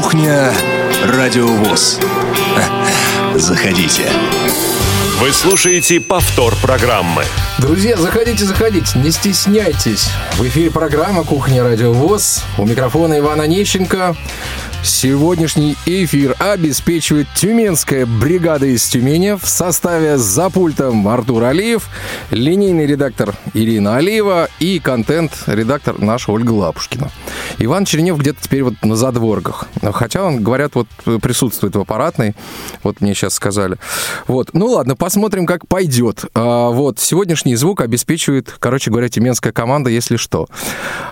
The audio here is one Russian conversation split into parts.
Кухня Радиовоз. Заходите. Вы слушаете повтор программы. Друзья, заходите, заходите, не стесняйтесь. В эфире программа «Кухня Радио ВОЗ». У микрофона Ивана Онищенко. Сегодняшний эфир обеспечивает Тюменская бригада из Тюмени в составе за пультом Артур Алиев, линейный редактор Ирина Алиева и контент-редактор наша Ольга Лапушкина. Иван Чернев где-то теперь вот на задворках. Хотя он, говорят, вот присутствует в аппаратной. Вот мне сейчас сказали. Вот. Ну ладно, посмотрим, как пойдет. А, вот. Сегодняшний звук обеспечивает, короче говоря, тюменская команда, если что.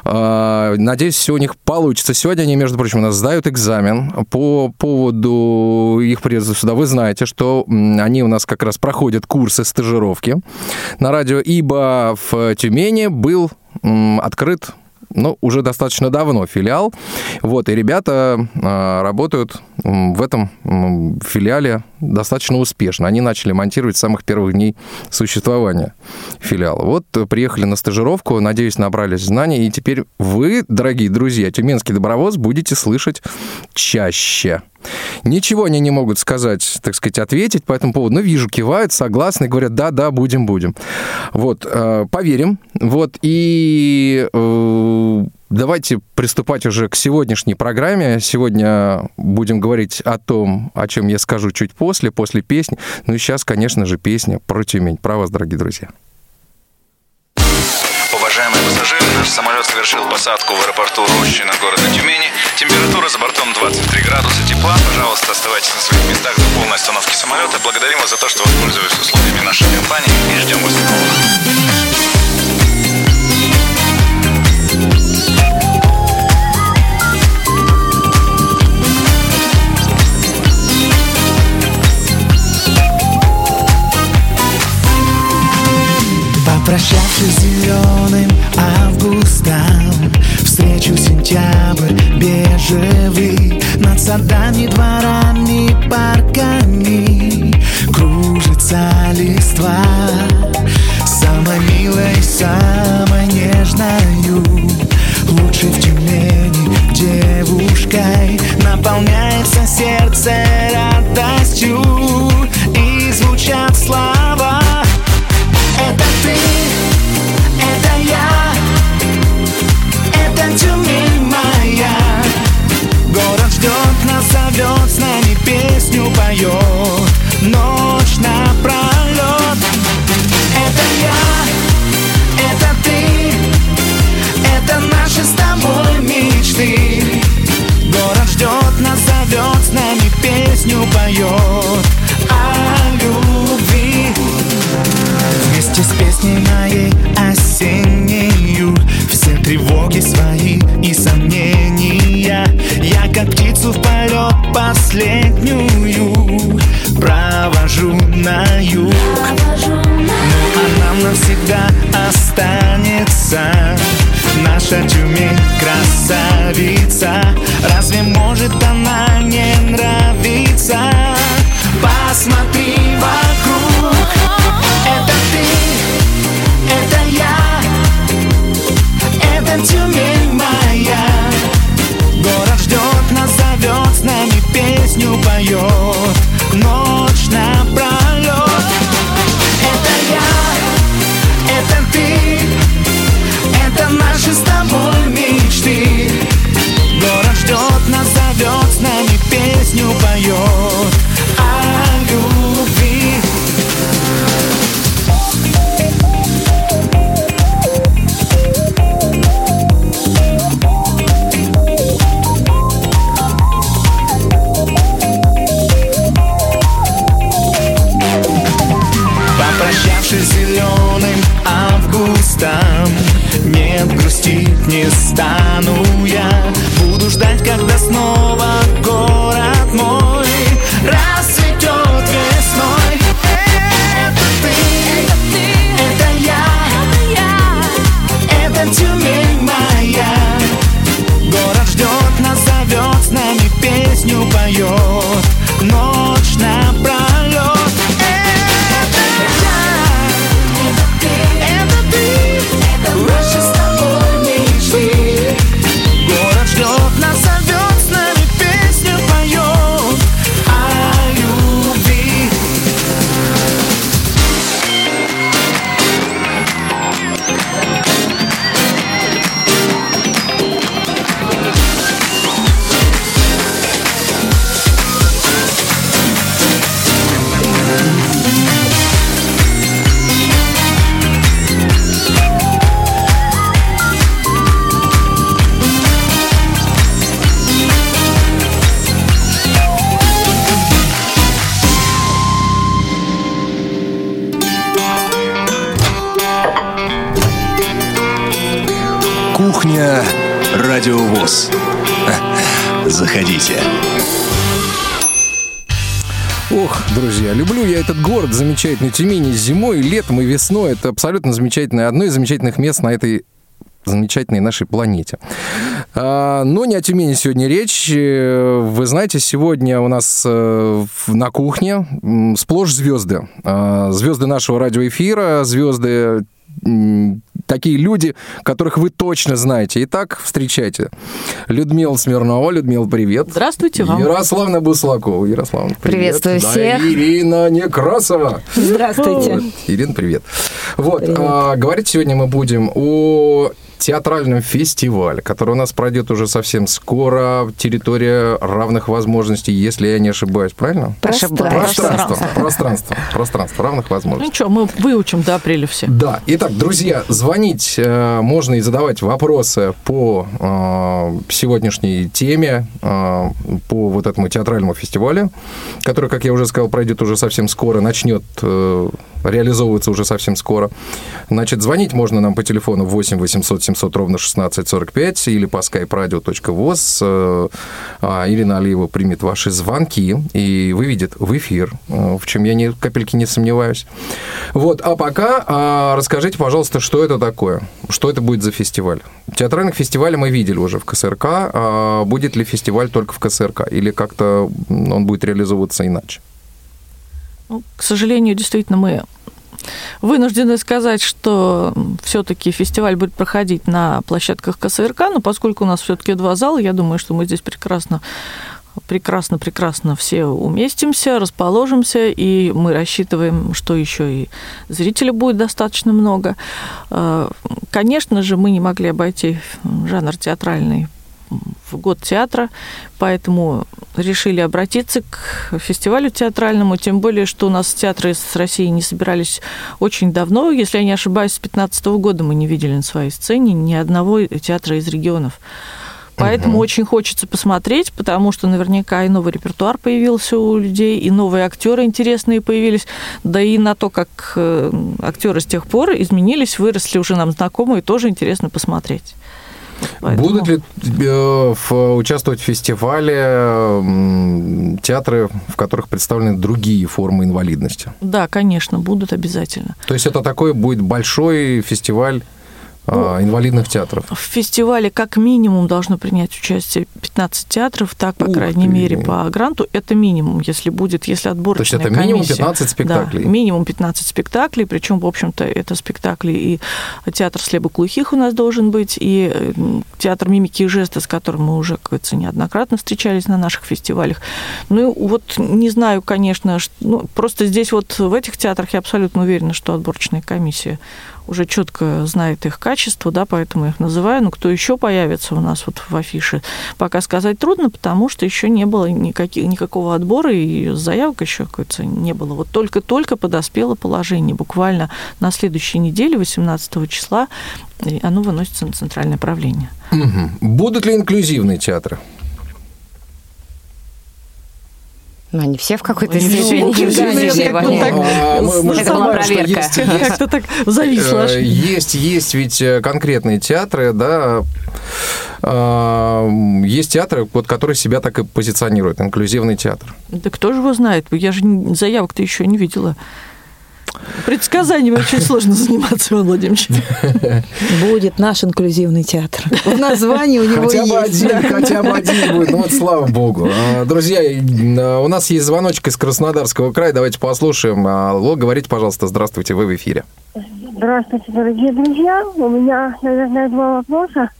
А, надеюсь, все у них получится. Сегодня они, между прочим, у нас сдают экзамен по поводу их приезда сюда. Вы знаете, что они у нас как раз проходят курсы стажировки на радио, ибо в Тюмени был открыт ну, уже достаточно давно филиал. Вот, и ребята э, работают в этом э, филиале достаточно успешно. Они начали монтировать с самых первых дней существования филиала. Вот приехали на стажировку, надеюсь, набрались знаний, и теперь вы, дорогие друзья, Тюменский добровоз, будете слышать чаще. Ничего они не могут сказать, так сказать, ответить по этому поводу. Но вижу, кивают, согласны, говорят, да, да, будем, будем. Вот, э, поверим. Вот, и э, давайте приступать уже к сегодняшней программе. Сегодня будем говорить о том, о чем я скажу чуть после, после песни. Ну и сейчас, конечно же, песня про Тюмень. Про вас, дорогие друзья. Уважаемые пассажиры, наш самолет совершил посадку в аэропорту Рощино города Тюмени. Температура за бортом 23 градуса тепла. Пожалуйста, оставайтесь на своих местах до полной остановки самолета. Благодарим вас за то, что воспользовались условиями нашей компании и ждем вас снова. С зеленым августом Встречу сентябрь бежевый. Над садами, дворами, парками Кружится листва. Самой милой, самой нежною. Лучше в Тюмени девушкой Наполняется сердце радостью. И звучат слова свои и сомнения. Я как птицу в полет последнюю Провожу на юг. Ну а нам навсегда останется Наша Тюмень красавица. Разве может город замечательный. Тюмень и зимой, летом, и весной. Это абсолютно замечательное, одно из замечательных мест на этой замечательной нашей планете. А, но не о Тюмени сегодня речь. Вы знаете, сегодня у нас э, на кухне сплошь звезды. А, звезды нашего радиоэфира, звезды такие люди, которых вы точно знаете. Итак, встречайте. Людмила Смирнова. Людмила, привет. Здравствуйте вам. Ярославна Буслакова. Ярославна, привет. Приветствую да, всех. Ирина Некрасова. Здравствуйте. Вот. Ирина, привет. Вот, Привет. а, говорить сегодня мы будем о театральном фестивале, который у нас пройдет уже совсем скоро. Территория равных возможностей, если я не ошибаюсь, правильно? Пространство. Пространство. Пространство. Пространство равных Ну возможностей. ничего, мы выучим до апреля все. Да. Итак, друзья, звонить э, можно и задавать вопросы по э, сегодняшней теме, э, по вот этому театральному фестивалю, который, как я уже сказал, пройдет уже совсем скоро, начнет э, реализовываться уже совсем скоро. Значит, звонить можно нам по телефону 8 800 700 ровно 16 45 или по skype radio.voz. Э, а Ирина Алиева примет ваши звонки и выведет в эфир, э, в чем я ни капельки не сомневаюсь. Вот, а пока а, расскажите, пожалуйста, что это такое? Что это будет за фестиваль? Театральных фестивалей мы видели уже в КСРК. А будет ли фестиваль только в КСРК? Или как-то он будет реализовываться иначе? Ну, к сожалению, действительно, мы вынуждены сказать, что все-таки фестиваль будет проходить на площадках КСРК, но поскольку у нас все-таки два зала, я думаю, что мы здесь прекрасно прекрасно, прекрасно все уместимся, расположимся, и мы рассчитываем, что еще и зрителей будет достаточно много. Э, Конечно же, мы не могли обойти жанр театральный в год театра, поэтому решили обратиться к фестивалю театральному, тем более, что у нас театры с России не собирались очень давно, если я не ошибаюсь, с 15 года мы не видели на своей сцене ни одного театра из регионов. Поэтому очень хочется посмотреть, потому что наверняка и новый репертуар появился у людей, и новые актеры интересные появились, да и на то, как э, актеры с тех пор изменились, выросли уже нам знакомые, тоже интересно посмотреть. Поэтому- Будут ли э, в- участвовать в фестивале м, театры, в которых представлены другие формы инвалидности? Да, конечно, будут обязательно. То есть это такой будет большой фестиваль а, инвалидных театров? В фестивале как минимум должно принять участие 15 театров, так, по Ух крайней ты. мере, по гранту. Это минимум, если будет, если То есть отборочная это минимум комиссия. 15 спектаклей? Да, минимум 15 спектаклей, причем, в общем-то, это спектакли и театр слепоглухих у нас должен быть, и э, театр мимики и жеста, с которым мы уже, как говорится, неоднократно встречались на наших фестивалях. Ну, вот не знаю, конечно, ну, просто здесь вот в этих театрах я абсолютно уверена, что отборочная комиссия уже четко знает их качество, да, поэтому их называю. Но кто еще появится у нас вот в афише, пока сказать трудно, потому что еще не было никаких, никакого отбора, и заявок еще, как говорится, не было. Вот только-только подоспело положение. Буквально на следующей неделе, 18 числа, оно выносится на центральное правление. Мгм. Будут ли инклюзивные театры? Ну, они все в какой-то степени. А, же Это была проверка. есть- есть- Как-то так зависло. Э, Есть, есть ведь э, конкретные театры, да, а, есть театры, вот, которые себя так и позиционируют, инклюзивный театр. Да кто же его знает? Я же заявок-то еще не видела. Предсказаниями очень сложно заниматься, Иван Владимирович. Будет наш инклюзивный театр. В названии у него Хотя бы есть. один, хотя бы один будет, ну вот слава богу. А, Друзья, э, у нас есть звоночек из Краснодарского края, давайте послушаем. Алло, говорите, пожалуйста, здравствуйте, вы в эфире. Здравствуйте, дорогие друзья. У меня, наверное, два вопроса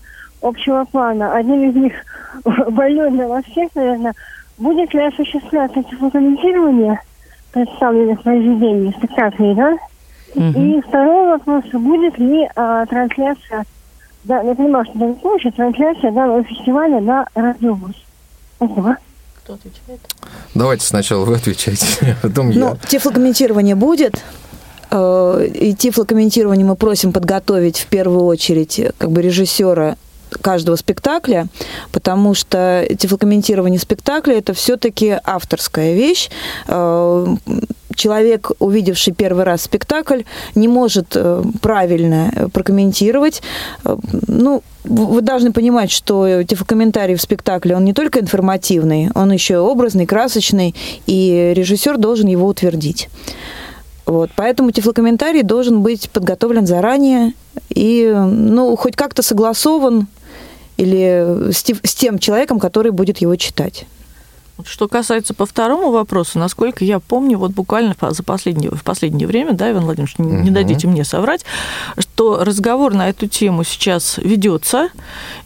общего плана. Один из них больной для вас всех, наверное. Будет ли осуществляться тифлокомментирование представленных произведений, спектаклей, да? И второй вопрос, будет ли а, трансляция, да, я понимаю, что это случай, трансляция данного фестиваля на радиовоз. Спасибо. Кто отвечает? Давайте сначала вы отвечайте, а потом я. Ну, тифлокомментирование будет. Э, И тифлокомментирование мы просим подготовить в первую очередь э, как бы режиссера каждого спектакля, потому что тифлокомментирование спектакля это все-таки авторская вещь. Э, человек, увидевший первый раз спектакль, не может э, правильно э, прокомментировать. Ну, вы должны понимать, что тифлокомментарий в спектакле, он не только информативный, он еще образный, красочный, и режиссер должен его утвердить. Вот, поэтому тифлокомментарий должен быть подготовлен заранее и, ну, хоть как-то согласован или с, те- с тем человеком, который будет его читать. Что касается по второму вопросу, насколько я помню, вот буквально за последнее, в последнее время, да, Иван Владимирович, не не дадите мне соврать, что разговор на эту тему сейчас ведется,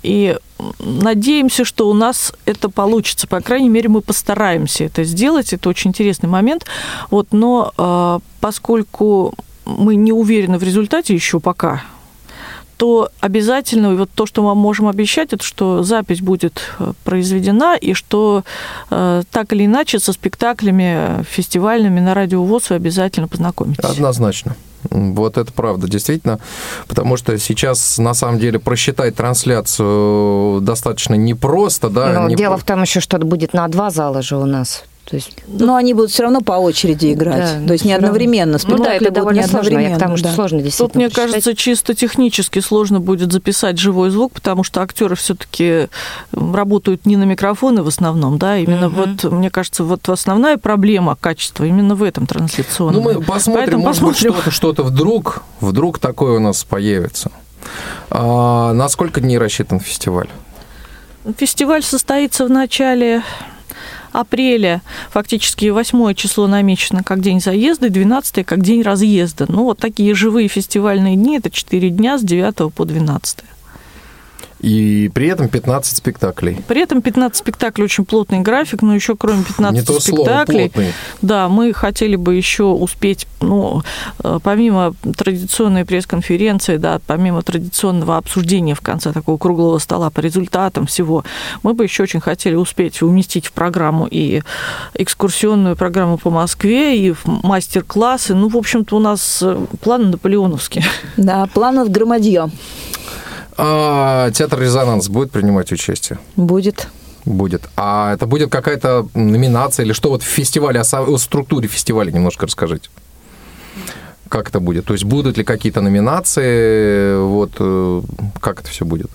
и надеемся, что у нас это получится. По крайней мере, мы постараемся это сделать. Это очень интересный момент. Вот, но э, поскольку мы не уверены в результате еще пока, то обязательно, вот то, что мы можем обещать, это что запись будет э, произведена, и что э, так или иначе со спектаклями э, фестивальными на радио ВОЗ вы обязательно познакомитесь. Однозначно. Вот это правда, действительно. Потому что сейчас, на самом деле, просчитать трансляцию достаточно непросто, да. Но не дело про- в том еще, что это будет на два зала же у нас. То есть, Но они будут все равно по очереди играть. Да, То есть не равно. одновременно. ну да, это довольно сложно. Я к тому, что да. сложно действительно Тут, мне посчитать. кажется, чисто технически сложно будет записать живой звук, потому что актеры все-таки работают не на микрофоны в основном, да, именно Мгм. вот, мне кажется, вот основная проблема качества именно в этом трансляционном. Ну, мы посмотрим, Поэтому может быть, посмотрим. что-то, что-то вдруг, вдруг такое у нас появится. А на сколько дней рассчитан фестиваль? Фестиваль состоится в начале апреля. Фактически 8 число намечено как день заезда, и 12 как день разъезда. Ну, вот такие живые фестивальные дни – это 4 дня с 9 по 12. И при этом 15 спектаклей. При этом 15 спектаклей очень плотный график, но еще кроме 15 Не то слово, спектаклей, плотный. да, мы хотели бы еще успеть, ну, э, помимо традиционной пресс-конференции, да, помимо традиционного обсуждения в конце такого круглого стола по результатам всего, мы бы еще очень хотели успеть уместить в программу и экскурсионную программу по Москве, и в мастер-классы. Ну, в общем-то, у нас э, планы наполеоновские. Да, планов громадье А театр «Резонанс» будет принимать участие? будет. Будет. А это будет какая-то номинация или что вот в фестивале, о, структуре фестиваля немножко расскажите. Как это будет? То есть будут ли какие-то номинации? Вот э, как это все будет?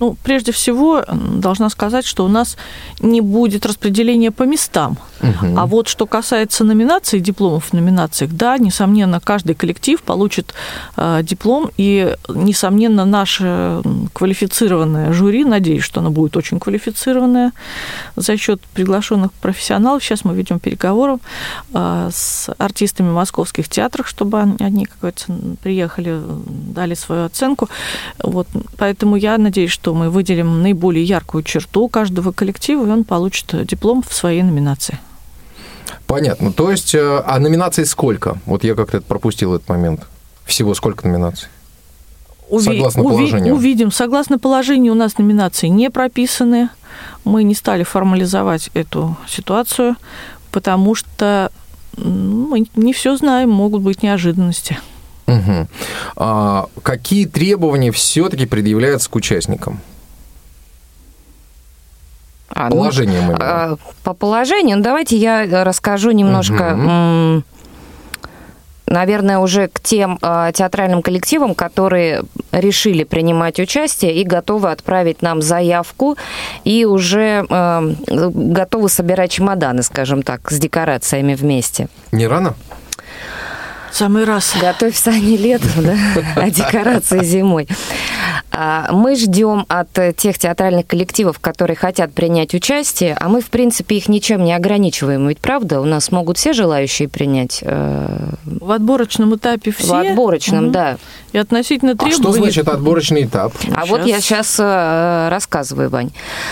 Ну, прежде всего, должна сказать, что у нас не будет распределения по местам. Мгм. А вот что касается номинаций, дипломов в номинациях, да, несомненно, каждый коллектив получит э, диплом, и, несомненно, наше квалифицированное жюри, надеюсь, что оно будет очень квалифицированное за счет приглашенных профессионалов. Сейчас мы ведем переговоры э, с артистами московских театров, чтобы они- как говорится, приехали, дали свою оценку. Вот, поэтому я надеюсь, что мы выделим наиболее яркую черту каждого коллектива, и он получит диплом в своей номинации. Понятно. То есть, э, а номинаций сколько? Вот я как-то пропустил этот момент. Всего сколько номинаций? Уви- Согласно уви- положению. Увидим. Согласно положению у нас номинации не прописаны. Мы не стали формализовать эту ситуацию, потому что мы не все знаем, могут быть неожиданности. Мгм. А какие требования все-таки предъявляются к участникам? А, ну, Положением именно. а, По положению, ну, давайте я э, расскажу немножко, м, наверное, уже к тем а, театральным коллективам, которые решили принимать участие и готовы отправить нам заявку, и уже э, готовы собирать чемоданы, скажем так, с декорациями вместе. Не рано? Самый раз. Готовь сани летом, да, а декорации зимой. А, Мы ждем от э, тех театральных коллективов, которые хотят принять участие, а мы, в принципе, их ничем не ограничиваем. Ведь правда, у нас могут все желающие принять э, В отборочном этапе все. в отборочном, Мгм. да. И относительно А требований... что значит отборочный этап? А вот я сейчас рассказываю, Вань.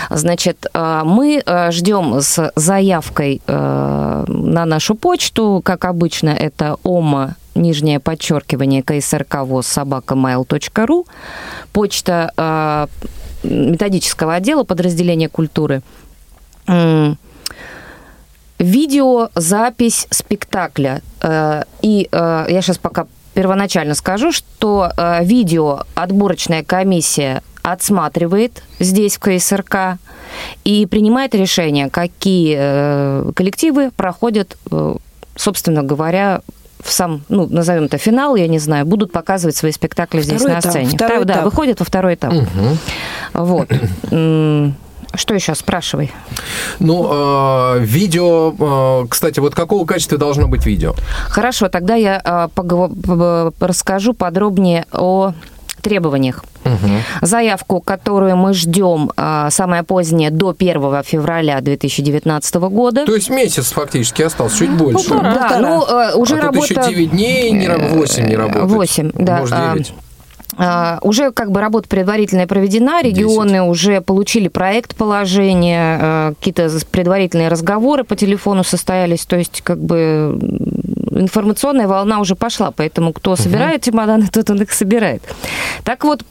Значит, э, мы э, ждем с заявкой э, на нашу почту, как обычно, это ома нижнее подчеркивание КСРК ВОЗ mail.ru, почта э, методического отдела подразделения культуры. М, Видеозапись спектакля. Э, И э, я сейчас пока первоначально скажу, что э, видео отборочная комиссия отсматривает здесь, в КСРК, и принимает решение, какие э, коллективы проходят э, собственно говоря, в сам, ну, назовем это финал, я не знаю, будут показывать свои спектакли здесь Второй на этап, сцене. второй да, этап. выходят во второй этап. Мгм. Вот. Что еще? Спрашивай. Ну, э, видео, э, кстати, вот какого качества должно быть видео? Хорошо, тогда я п- расскажу подробнее о требованиях. Заявку, которую мы ждем а, самое позднее до 1 февраля 2019 года. То есть месяц фактически остался, чуть больше. Полтора. Да, ну, э, уже а тут работа... еще 9 дней, не, раб- 8 не работает. 8, да. Может, А, 9. А, Уже как бы работа предварительная проведена, регионы уже получили проект положения, э, какие-то предварительные разговоры по телефону состоялись, то есть как бы информационная волна уже пошла, поэтому кто собирает чемоданы, тот он их собирает. Так вот,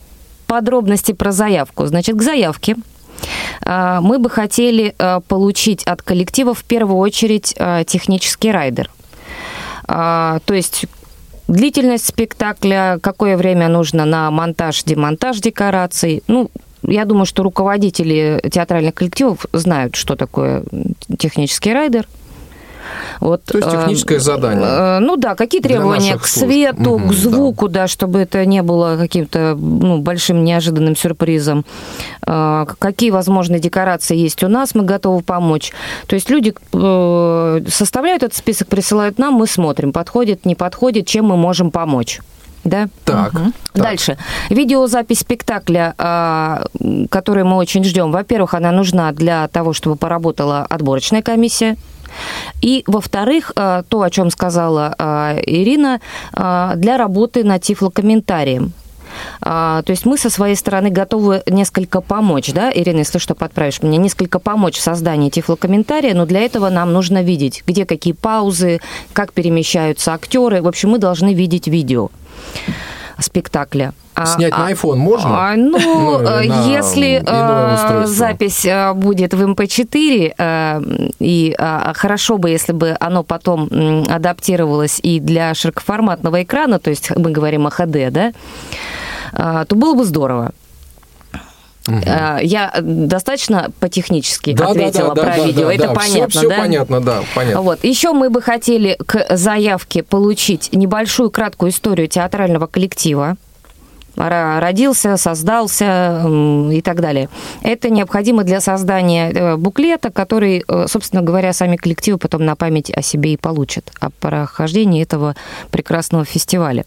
подробности про заявку. Значит, к заявке а, мы бы хотели а, получить от коллектива в первую очередь а, технический райдер. А, То есть длительность спектакля, какое время нужно на монтаж, демонтаж декораций. Ну, я думаю, что руководители театральных коллективов знают, что такое технический райдер. Вот, То есть э, техническое задание. э, Ну да, какие требования к свету, Мгм, к да. звуку, да. чтобы это не было каким-то ну, большим неожиданным сюрпризом. Э, Какие возможные декорации есть у нас, мы готовы помочь. То есть люди э, составляют этот список, присылают нам, мы смотрим, подходит, не подходит, чем мы можем помочь. Да? Так. так. Дальше. Видеозапись спектакля, а, м, которую мы очень ждем. Во-первых, она нужна для того, чтобы поработала отборочная комиссия. И, во-вторых, а, то, о чем сказала а, Ирина, а, для работы над тифлокомментарием. То есть мы со своей стороны готовы несколько помочь, да, Ирина, если что, подправишь меня, несколько помочь в создании тифлокомментария, но для этого нам нужно видеть, где какие паузы, как перемещаются актеры. В общем, мы должны видеть видео спектакля. А- Снять а- на iPhone можно? а, ну, Ну, э, если э, запись э, будет в MP4, э, и хорошо бы, если бы оно потом адаптировалось и для широкоформатного экрана, то есть мы говорим о HD, да, то было бы здорово. Э, Я достаточно по-технически Да, да, ответила да, про да, видео. да, Это да. понятно, все, все да? понятно, да, понятно. Вот. Еще мы бы хотели к заявке получить небольшую краткую историю театрального коллектива. Родился, создался и так далее. Это необходимо для создания э, буклета, который, э, собственно говоря, сами коллективы потом на память о себе и получат о прохождении этого прекрасного фестиваля.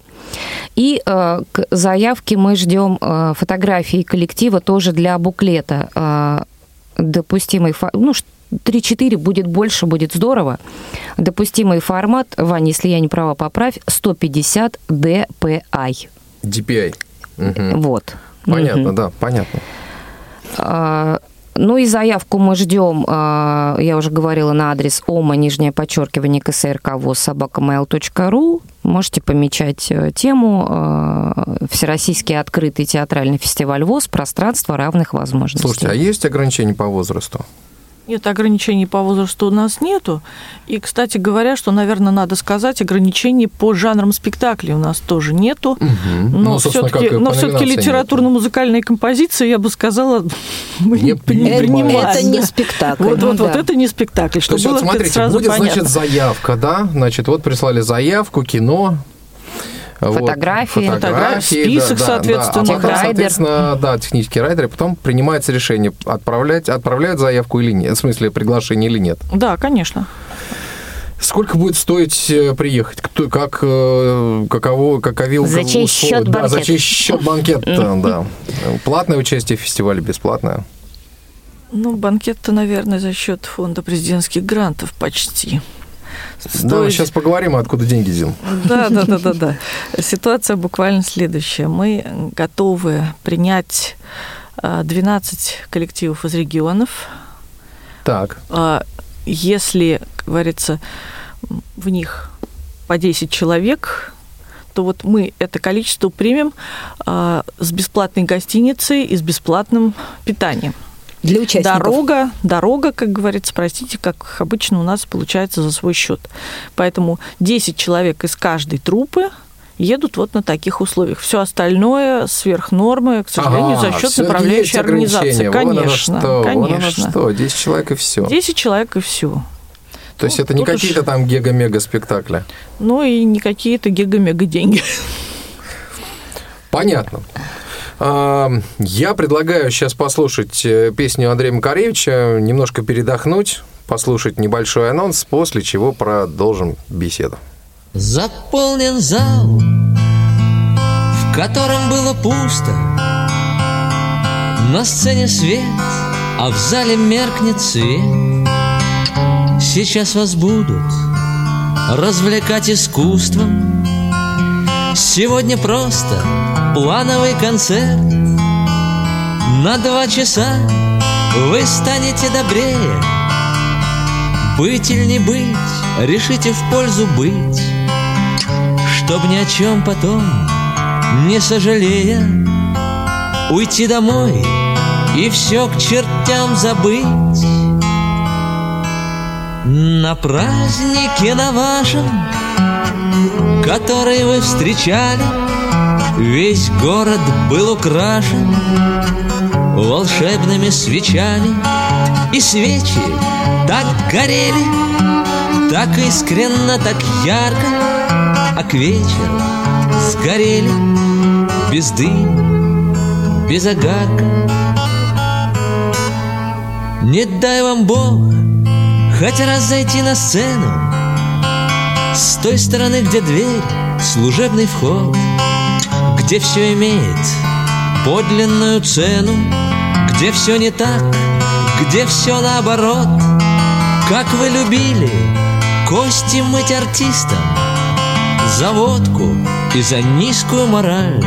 И э, к заявке мы ждем фотографии коллектива тоже для буклета. Допустимый, ну, ш- 3-4 будет больше, будет здорово. Допустимый формат, Ваня, если я не права, поправь, 150 dpi. DPI. Мгм. Вот. Понятно, Мгм. да, понятно. А, Ну и заявку мы ждем, а, я уже говорила, на адрес ома, нижнее подчеркивание, КСРК, ВОЗ, собакамейл.ру. Можете помечать э, тему а, «Всероссийский открытый театральный фестиваль ВОЗ. Пространство равных возможностей». Слушайте, а есть ограничения по возрасту? Нет, ограничений по возрасту у нас нету. И, кстати говоря, что, наверное, надо сказать, ограничений по жанрам спектаклей у нас тоже нету. Мгм. Но Ну, все-таки, но все-таки литературно-музыкальные композиции, я бы сказала, мы Не не, принимаем. Это не спектакль. Вот, вот, Ну вот да. это не спектакль. То Что есть, было, вот смотрите, сразу будет, понятно. значит, заявка, да? Значит, вот прислали заявку, кино. Вот, Фотографии. фотографии, Список, да, да, соответственно, да. А потом, соответственно, да, технический райдер, и потом принимается решение, отправлять, отправляют заявку или нет, в смысле, приглашение или нет. Да, конечно. Сколько будет стоить э, приехать? Кто, как, э, каково, какови За чей условия? счет Да, за банкет? чей счет банкет, да. Платное участие в фестивале, бесплатное? Ну, банкет-то, наверное, за счет фонда президентских грантов почти. Да, Стоит- сейчас поговорим, откуда деньги, Зин. Да, да, да, да, да. Ситуация буквально следующая. Мы готовы принять а, 12 коллективов из регионов. Так, А, Если, как говорится, в них по 10 человек, то вот мы это количество примем а, с бесплатной гостиницей и с бесплатным питанием. Для участников. Дорога, дорога, как говорится, простите, как обычно у нас получается за свой счет. Поэтому 10 человек из каждой трупы едут вот на таких условиях. Все остальное сверх нормы, к сожалению, Ага, за счет направляющей организации. Вон Конечно, что, вон оно конечно. что, 10 человек и все. 10 человек и все. То есть это не тут уж- какие-то там гега-мега спектакли. Ну и не какие-то гига-мега деньги. Понятно. Я предлагаю сейчас послушать э, песню Андрея Макаревича, немножко передохнуть, послушать небольшой анонс, после чего продолжим беседу. Заполнен зал, в котором было пусто. На сцене свет, а в зале меркнет свет. Сейчас вас будут развлекать искусством. Сегодня просто плановый концерт На два часа. Вы станете добрее. Быть или не быть, решите в пользу быть. Чтоб ни о чем потом, не сожалея. Уйти домой и все к чертям забыть. На празднике на вашем, который вы встречали Весь город был украшен волшебными свечами И свечи так горели, так искренно, так ярко А к вечеру сгорели без дыма, без огарка Не дай вам Бог хоть раз зайти на сцену С той стороны, где дверь, служебный вход Где все имеет подлинную цену? Где все не так, где все наоборот? Как вы любили кости мыть артистам За водку и за низкую мораль?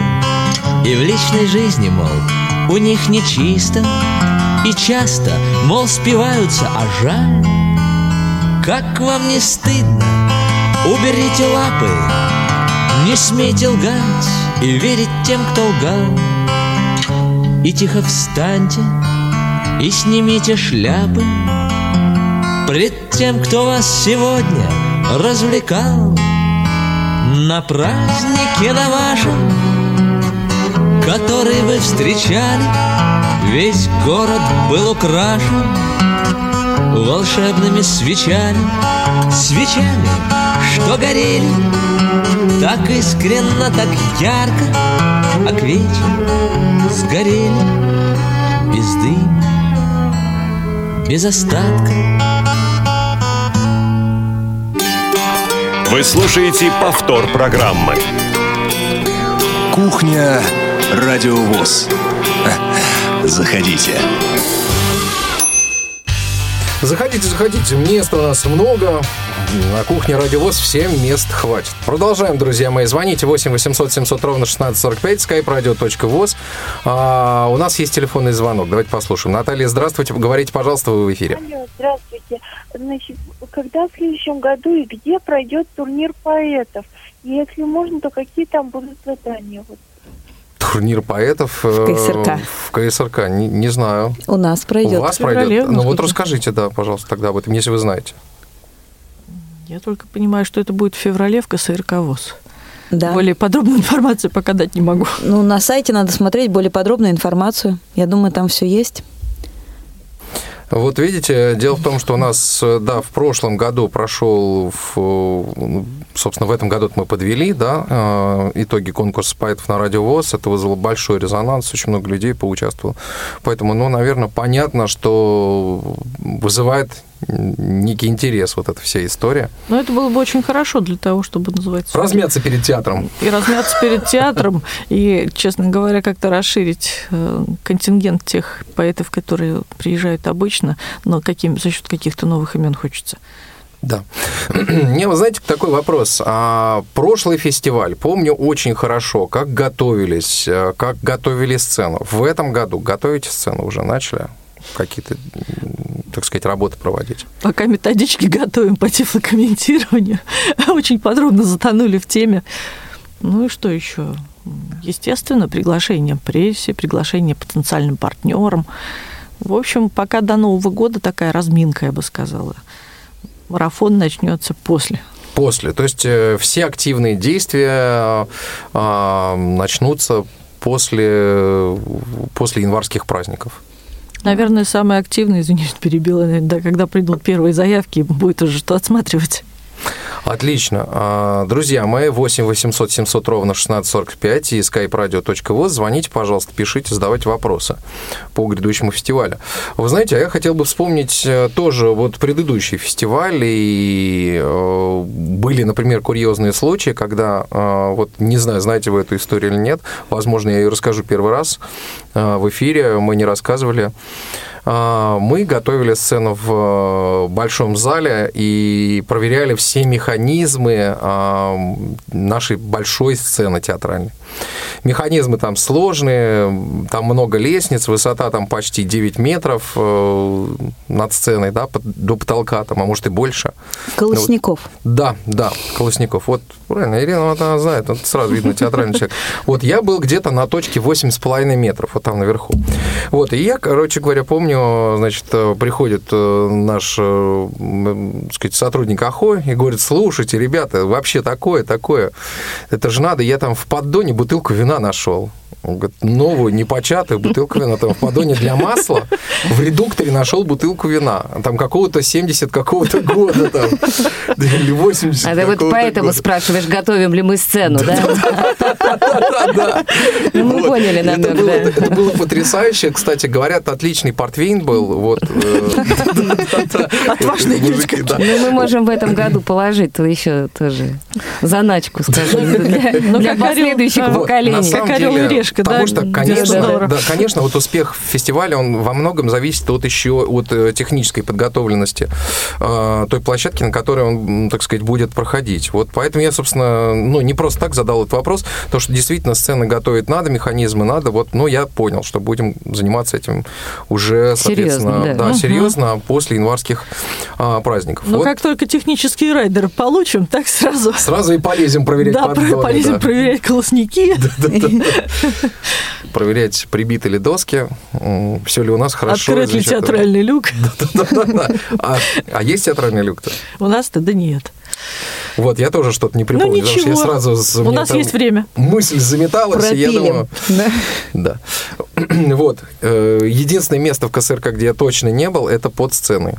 И в личной жизни, мол, у них нечисто И часто, мол, спиваются, а жаль Как вам не стыдно? Уберите лапы Не смейте лгать и верить тем, кто лгал. И тихо встаньте и снимите шляпы. Пред тем, кто вас сегодня развлекал. На празднике на вашем Который вы встречали Весь город был украшен Волшебными свечами Свечами, что горели Так искренно, так ярко А к вечеру сгорели Без дыма, без остатка Вы слушаете повтор программы. Кухня Радиовоз. Заходите. Заходите, заходите, места у нас много. На кухне Радиовоз всем мест хватит. Продолжаем, друзья мои. Звоните 8 800 700 ровно 1645, skype radio.voz. А, у нас есть телефонный звонок. Давайте послушаем. Наталья, здравствуйте. Говорите, пожалуйста, вы в эфире. Алло, здравствуйте. Значит, когда в следующем году и где пройдет турнир поэтов? И если можно, то какие там будут задания? Вот. Турнир поэтов в КСРК. В КСРК. Не, не знаю. У нас пройдет. У вас пройдет. Ну вот расскажите, да, пожалуйста, тогда об этом, если вы знаете. Я только понимаю, что это будет в феврале в КСРК ВОЗ. Да. Более подробную информацию пока дать не могу. Ну, на сайте надо смотреть более подробную информацию. Я думаю, там все есть. Вот видите, дело в том, что у нас, да, в прошлом году прошел, в, собственно, в этом году мы подвели, да, э, итоги конкурса поэтов на Радио ВОЗ. Это вызвало большой резонанс, очень много людей поучаствовало. Поэтому, ну, наверное, понятно, что вызывает некий интерес вот эта вся история. Но это было бы очень хорошо для того, чтобы называется... Размяться перед театром. И размяться перед театром, и, честно говоря, как-то расширить э, контингент тех поэтов, которые приезжают обычно, но каким, за счет каких-то новых имен хочется. Да. Мне, вы знаете, такой вопрос. А прошлый фестиваль, помню очень хорошо, как готовились, э, как готовили сцену. В этом году готовите сцену уже начали? Какие-то, так сказать, работы проводить? Пока методички готовим по тифлокомментированию, очень подробно затонули в теме. Ну и что еще? Естественно, приглашение прессе, приглашение потенциальным партнерам. В общем, пока до Нового года такая разминка, я бы сказала. Марафон начнется после. После. То есть э, все активные действия э, начнутся после, после январских праздников. Наверное, самый активный, извините, перебила, да, когда придут первые заявки, будет уже что отсматривать. Отлично. А, Друзья мои, 8 800 700 ровно 1645 и skype-radio.voz. Звоните, пожалуйста, пишите, задавайте вопросы по грядущему фестивалю. Вы знаете, а я хотел бы вспомнить э, тоже вот предыдущий фестиваль, и э, были, например, курьезные случаи, когда, э, вот не знаю, знаете вы эту историю или нет, возможно, я ее расскажу первый раз в эфире, мы не рассказывали. А, Мы готовили сцену в э, большом зале и проверяли все механизмы а, нашей большой сцены театральной. Механизмы там сложные, там много лестниц, высота там почти 9 метров э, над сценой, да, до потолка там, а может и больше. Колосников. Да, да, Колосников. Вот правильно, Ирина, вот она знает, вот сразу видно театральный человек. Вот я был где-то на точке 8,5 метров, вот там наверху. Вот, и я, короче говоря, помню, значит, э, приходит э, наш, так сказать, сотрудник АХО и говорит, слушайте, ребята, вообще такое, такое, это же надо, я там в поддоне бутылку вина нашел. Он говорит, новую, непочатую бутылку вина. Там в поддоне для масла в редукторе нашел бутылку вина. Там какого-то 70 какого-то года там. Или 80 А ты вот поэтому года. спрашиваешь, готовим ли мы сцену, да? Да-да. Ну, мы поняли намек, да. это было потрясающе. Кстати, говорят, отличный портвейн был. Вот. э, Отважные мужики, да. Ну, мы можем в этом году положить то еще тоже заначку, скажем, для, Ну, для последующих да. Поколений. Как орел и решка, да, потому что, Дед конечно, да, конечно, вот успех фестиваля, он во многом зависит от еще от э, технической подготовленности э, той площадки, на которой он, так сказать, будет проходить. Вот поэтому я, собственно, ну, не просто так задал этот вопрос, то, что действительно сцены готовить надо, механизмы надо, вот, ну, я понял, что будем заниматься этим уже, соответственно, Серьезно, да. да, Мгм. серьезно, после январских а, праздников. Но Вот как только технические райдеры получим, так сразу... Сразу и полезем проверять Да, поддоны, полезем да. проверять колосники. проверять, прибиты ли доски, все ли у нас хорошо. Открыть ли театральный люк. А, а есть театральный люк-то? У нас-то да нет. Вот, я тоже что-то не припомню, потому что я Ну, ничего. сразу... У нас есть время. Мысль заметалась, и я думаю... Да. Да. Вот. э, Единственное место в КСРК, где я точно не был, это под сценой.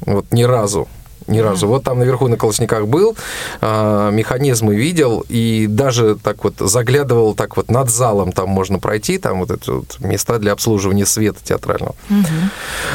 Вот ни разу. Ни разу. Вот там наверху на колосниках был, а, механизмы видел, и даже так вот заглядывал так вот над залом, там можно пройти, там вот эти вот места для обслуживания света театрального.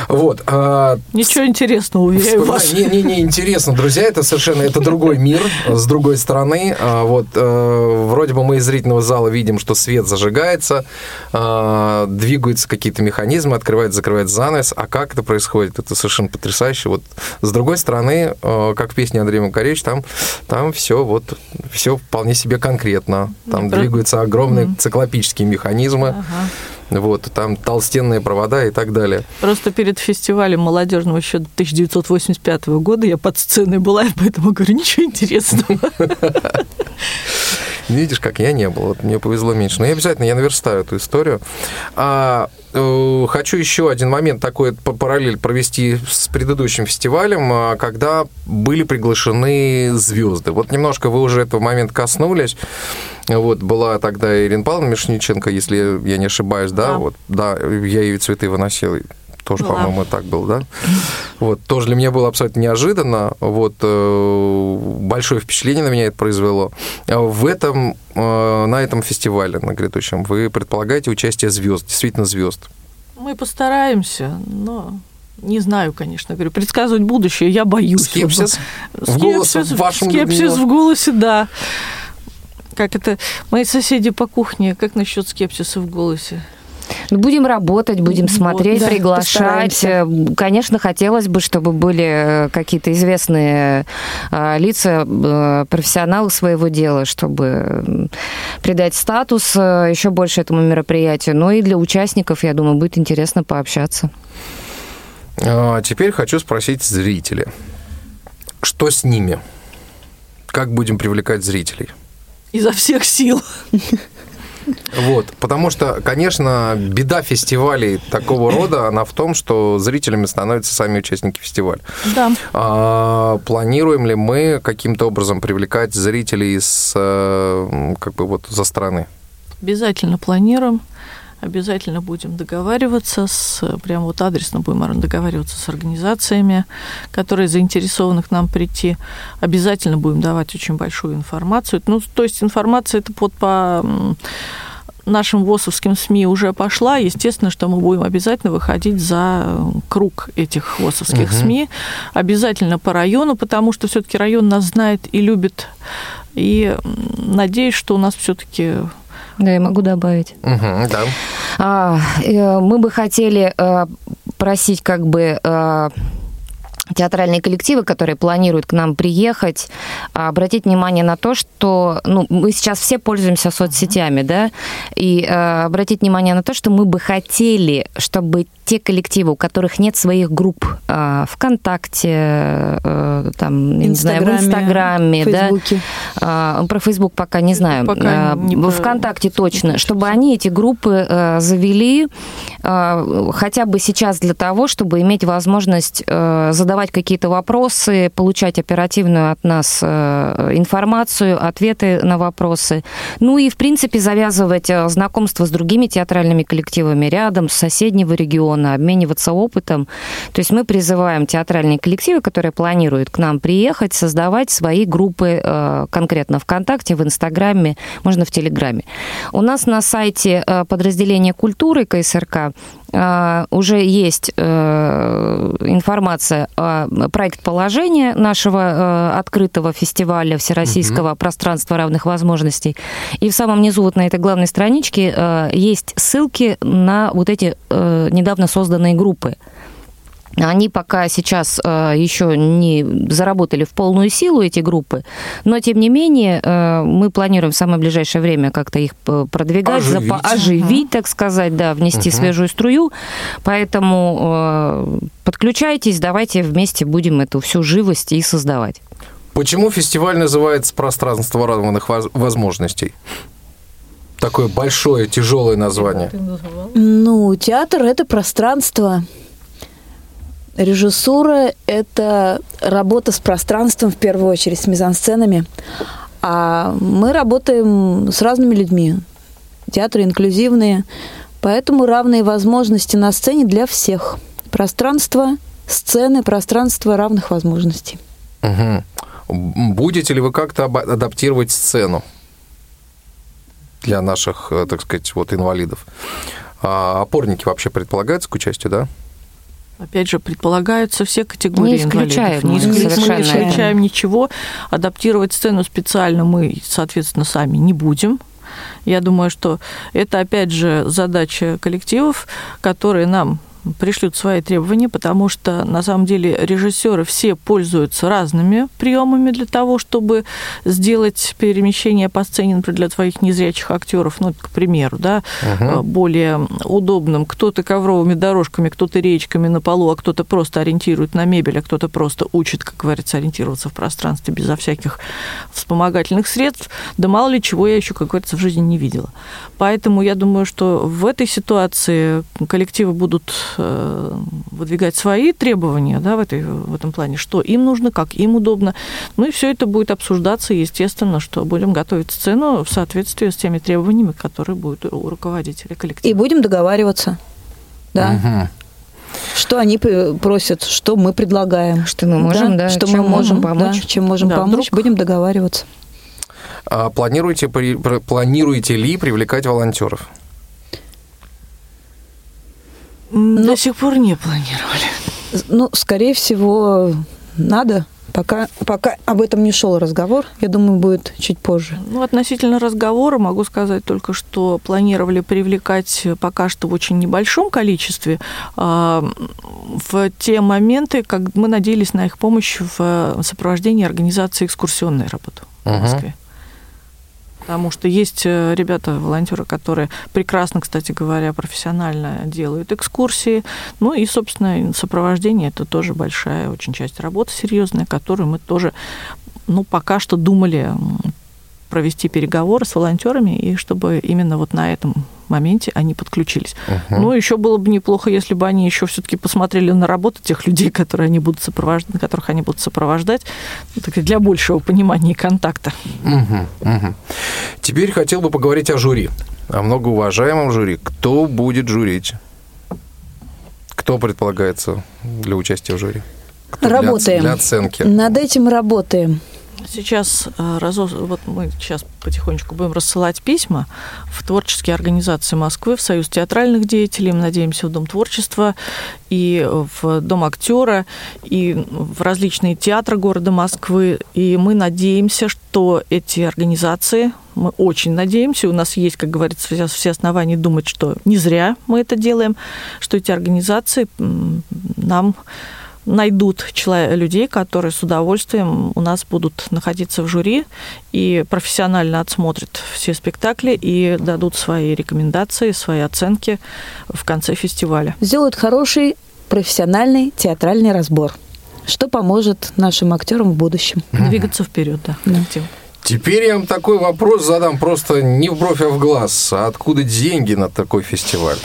Вот. а, Ничего интересного, уверяю вас. не, не, не интересно, друзья, это совершенно это другой мир с другой стороны. А, Вот э, вроде бы мы из зрительного зала видим, что свет зажигается, а, двигаются какие-то механизмы, открывается, закрывается занавес. А как это происходит? Это совершенно потрясающе. Вот с другой стороны, э, как в песне Андрея Макаревича, там, там все вот все вполне себе конкретно. Там про- двигаются огромные циклопические механизмы. Ага. Вот, там толстенные провода и так далее. Просто перед фестивалем молодежного еще 1985 года я под сценой была, поэтому говорю, ничего интересного. Видишь, как я не был. Вот мне повезло меньше. Но я обязательно я наверстаю эту историю. А, э, хочу еще один момент такой параллель провести с предыдущим фестивалем, а, когда были приглашены звезды. Вот немножко вы уже этого момента коснулись. Вот была тогда Ирина Павловна Мишниченко, если я не ошибаюсь, да, Да. вот, да, я ей цветы выносил. Тоже, Была. по-моему, так был, да? Вот, тоже для меня было абсолютно неожиданно. Вот, э, большое впечатление на меня это произвело. А В этом, э, на этом фестивале, на грядущем, вы предполагаете участие звезд, действительно звезд. Мы постараемся, но не знаю, конечно. Говорю, предсказывать будущее я боюсь. Скепсис в Скепсис, голосе вашем, скепсис в голосе, да. Как это? Мои соседи по кухне, как насчет скепсиса в голосе? Ну, Будем работать, будем Вот, смотреть, да, приглашать. постараемся. Э, Конечно, хотелось бы, чтобы были э, какие-то известные э, лица, профессионалы своего дела, чтобы придать статус еще больше этому мероприятию. Но и для участников, я думаю, будет интересно пообщаться. А Теперь хочу спросить зрителей. Что с ними? Как будем привлекать зрителей? Изо всех сил. Вот, потому что, конечно, беда фестивалей такого рода, она в том, что зрителями становятся сами участники фестиваля. Да. А, планируем ли мы каким-то образом привлекать зрителей с, э, как бы вот за стороны? Обязательно планируем. Обязательно будем договариваться с, прям вот адресно будем договариваться с организациями, которые заинтересованы к нам прийти. Обязательно будем давать очень большую информацию. Ну, то есть информация это вот по нашим ВОСовским СМИ уже пошла, естественно, что мы будем обязательно выходить за круг этих ВОСовских угу. СМИ, обязательно по району, потому что все-таки район нас знает и любит. И надеюсь, что у нас все-таки да, я могу добавить. Угу, да. А, э, мы бы хотели э, просить как бы э, театральные коллективы, которые планируют к нам приехать, обратить внимание на то, что ну, мы сейчас все пользуемся соцсетями, да, и э, обратить внимание на то, что мы бы хотели, чтобы те коллективы, у которых нет своих групп э, ВКонтакте, э, там, не знаю, в Инстаграме, Фейсбуке. да, э, про Фейсбук пока не знаю, пока э, не ВКонтакте точно, чтобы они эти группы э, завели э, хотя бы сейчас для того, чтобы иметь возможность э, задавать какие-то вопросы, получать оперативную от нас э, информацию, ответы на вопросы, ну и, в принципе, завязывать э, знакомство с другими театральными коллективами рядом, с соседнего региона, обмениваться опытом. То есть мы призываем театральные коллективы, которые планируют к нам приехать, создавать свои группы э, конкретно ВКонтакте, в Инстаграме, можно в Телеграме. У нас на сайте подразделения культуры КСРК уже есть информация о проект положения нашего открытого фестиваля Всероссийского угу. пространства равных возможностей. И в самом низу вот на этой главной страничке есть ссылки на вот эти недавно недавно созданные группы. Они пока сейчас э, еще не заработали в полную силу, эти группы, но, тем не менее, э, мы планируем в самое ближайшее время как-то их э, продвигать, оживить, запа- оживить так сказать, да, внести угу. свежую струю. Поэтому подключайтесь, давайте вместе будем эту всю живость и создавать. Почему фестиваль называется «Пространство равных возможностей»? такое большое, тяжелое название? Ну, театр – это пространство. Режиссура – это работа с пространством, в первую очередь, с мизансценами. А мы работаем с разными людьми. Театры инклюзивные, поэтому равные возможности на сцене для всех. Пространство, сцены, пространство равных возможностей. Угу. Будете ли вы как-то адаптировать сцену? для наших, э, так сказать, вот инвалидов. А опорники вообще предполагаются к участию, да? Опять же, предполагаются все категории не исключаем, инвалидов. Не исключаем, мы не исключаем ничего. Адаптировать сцену специально мы, соответственно, сами не будем. Я думаю, что это, опять же, задача коллективов, которые нам пришлют свои требования, потому что на самом деле режиссеры все пользуются разными приемами для того, чтобы сделать перемещение по сцене, например, для своих незрячих актеров, ну, к примеру, да, угу. более удобным. Кто-то ковровыми дорожками, кто-то речками на полу, а кто-то просто ориентирует на мебель, а кто-то просто учит, как говорится, ориентироваться в пространстве безо всяких вспомогательных средств. Да мало ли чего я еще, как говорится, в жизни не видела. Поэтому я думаю, что в этой ситуации коллективы будут выдвигать свои требования да, в, этой, в этом плане, что им нужно, как им удобно. Ну и все это будет обсуждаться, естественно, что будем готовить сцену в соответствии с теми требованиями, которые будут у руководителя коллектива. И будем договариваться. Да. Угу. Что они просят, что мы предлагаем. Что мы можем, да, да что мы можем помочь. Да, чем можем да, помочь, вдруг... будем договариваться. А планируете, планируете ли привлекать волонтеров? Но... До сих пор не планировали. Ну, скорее всего, надо. Пока, пока об этом не шел разговор, я думаю, будет чуть позже. Ну, относительно разговора могу сказать только, что планировали привлекать пока что в очень небольшом количестве а, в те моменты, как мы надеялись на их помощь в сопровождении организации экскурсионной работы в Москве. Потому что есть э, ребята, волонтеры, которые прекрасно, кстати говоря, профессионально делают экскурсии. Ну и, собственно, сопровождение это тоже большая очень часть работы серьезная, которую мы тоже ну, пока что думали провести переговоры с волонтерами, и чтобы именно вот на этом моменте они подключились. Uh-huh. Ну, еще было бы неплохо, если бы они еще все-таки посмотрели на работу тех людей, которые они будут сопровождать, которых они будут сопровождать, ну, так для большего понимания и контакта. Uh-huh. Uh-huh. Теперь хотел бы поговорить о жюри. о многоуважаемом жюри. Кто будет жюрить? Кто предполагается для участия в жюри? Кто для Работаем. Для оценки. Над этим работаем. Сейчас э, разос- вот мы сейчас потихонечку будем рассылать письма в творческие организации Москвы, в Союз театральных деятелей, мы надеемся, в Дом творчества и в Дом актера, и в различные театры города Москвы. И мы надеемся, что эти организации, мы очень надеемся, у нас есть, как говорится, сейчас все основания думать, что не зря мы это делаем, что эти организации нам найдут людей, которые с удовольствием у нас будут находиться в жюри и профессионально отсмотрят все спектакли и дадут свои рекомендации, свои оценки в конце фестиваля. Сделают хороший профессиональный театральный разбор, что поможет нашим актерам в будущем. Двигаться вперед, да. коллектив. Теперь я вам такой вопрос задам просто не в бровь, а в глаз. А откуда деньги на такой фестиваль?